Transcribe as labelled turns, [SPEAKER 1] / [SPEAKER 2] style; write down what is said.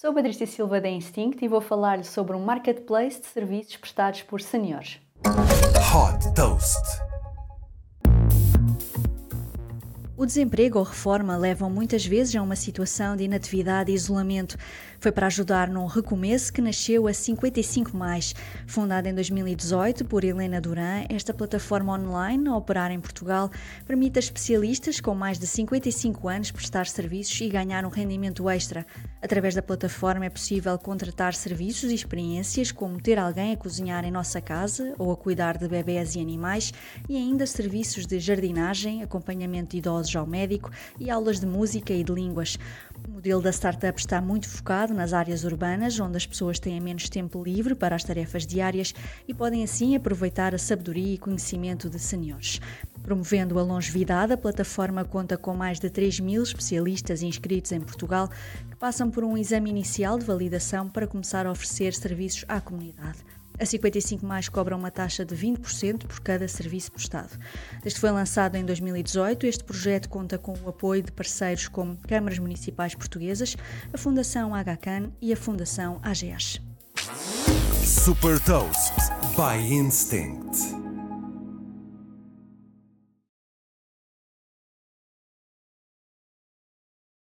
[SPEAKER 1] Sou Patrícia Silva da Instinct e vou falar-lhe sobre um marketplace de serviços prestados por seniores.
[SPEAKER 2] Hot Toast.
[SPEAKER 1] O desemprego ou reforma levam muitas vezes a uma situação de inatividade e isolamento. Foi para ajudar num recomeço que nasceu a 55 Mais. Fundada em 2018 por Helena Duran, esta plataforma online a operar em Portugal permite a especialistas com mais de 55 anos prestar serviços e ganhar um rendimento extra. Através da plataforma é possível contratar serviços e experiências como ter alguém a cozinhar em nossa casa ou a cuidar de bebés e animais e ainda serviços de jardinagem, acompanhamento de idosos ao médico e aulas de música e de línguas. O modelo da startup está muito focado nas áreas urbanas, onde as pessoas têm menos tempo livre para as tarefas diárias e podem assim aproveitar a sabedoria e conhecimento de senhores. Promovendo a longevidade, a plataforma conta com mais de 3 mil especialistas inscritos em Portugal que passam por um exame inicial de validação para começar a oferecer serviços à comunidade. A 55 Mais cobra uma taxa de 20% por cada serviço prestado. Que foi lançado em 2018, este projeto conta com o apoio de parceiros como câmaras municipais portuguesas, a Fundação HCAN e a Fundação AGS.
[SPEAKER 2] Super Toast by Instinct.